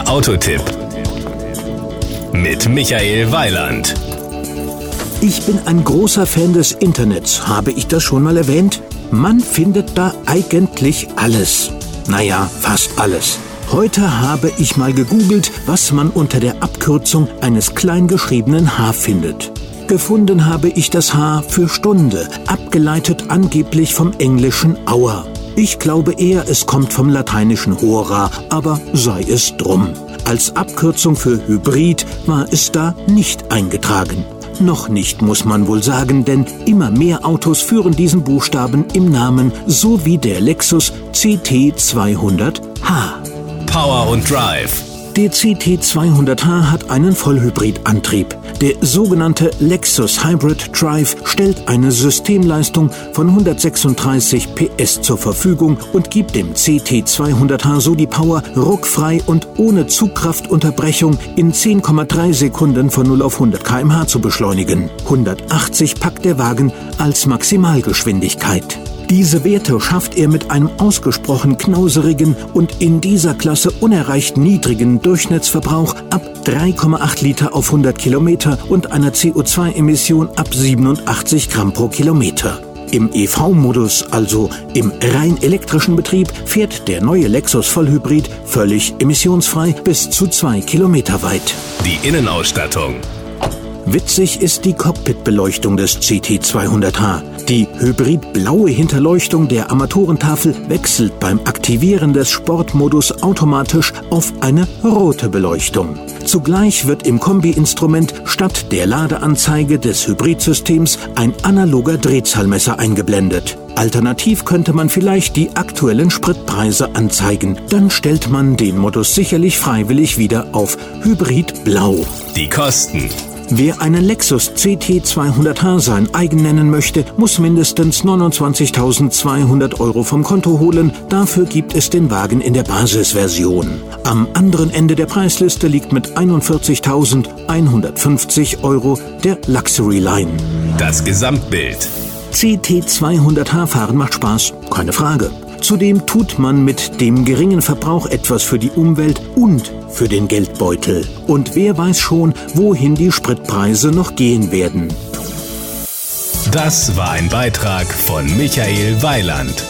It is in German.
Der Autotipp mit Michael Weiland. Ich bin ein großer Fan des Internets. Habe ich das schon mal erwähnt? Man findet da eigentlich alles. Naja, fast alles. Heute habe ich mal gegoogelt, was man unter der Abkürzung eines kleingeschriebenen H findet. Gefunden habe ich das H für Stunde, abgeleitet angeblich vom englischen Hour. Ich glaube eher, es kommt vom lateinischen Hora, aber sei es drum. Als Abkürzung für Hybrid war es da nicht eingetragen. Noch nicht, muss man wohl sagen, denn immer mehr Autos führen diesen Buchstaben im Namen, so wie der Lexus CT200H. Power und Drive. Der CT200H hat einen Vollhybridantrieb. Der sogenannte Lexus Hybrid Drive stellt eine Systemleistung von 136 PS zur Verfügung und gibt dem CT200H so die Power, ruckfrei und ohne Zugkraftunterbrechung in 10,3 Sekunden von 0 auf 100 km/h zu beschleunigen. 180 packt der Wagen als Maximalgeschwindigkeit. Diese Werte schafft er mit einem ausgesprochen knauserigen und in dieser Klasse unerreicht niedrigen Durchschnittsverbrauch ab 3,8 Liter auf 100 Kilometer und einer CO2-Emission ab 87 Gramm pro Kilometer. Im EV-Modus, also im rein elektrischen Betrieb, fährt der neue Lexus Vollhybrid völlig emissionsfrei bis zu 2 Kilometer weit. Die Innenausstattung. Witzig ist die Cockpitbeleuchtung des GT200H. Die hybrid-blaue Hinterleuchtung der Armaturentafel wechselt beim Aktivieren des Sportmodus automatisch auf eine rote Beleuchtung. Zugleich wird im Kombi-Instrument statt der Ladeanzeige des Hybridsystems ein analoger Drehzahlmesser eingeblendet. Alternativ könnte man vielleicht die aktuellen Spritpreise anzeigen. Dann stellt man den Modus sicherlich freiwillig wieder auf Hybrid Blau. Die Kosten. Wer einen Lexus CT200H sein eigen nennen möchte, muss mindestens 29.200 Euro vom Konto holen. Dafür gibt es den Wagen in der Basisversion. Am anderen Ende der Preisliste liegt mit 41.150 Euro der Luxury Line. Das Gesamtbild. CT200H fahren macht Spaß, keine Frage. Zudem tut man mit dem geringen Verbrauch etwas für die Umwelt und für den Geldbeutel. Und wer weiß schon, wohin die Spritpreise noch gehen werden. Das war ein Beitrag von Michael Weiland.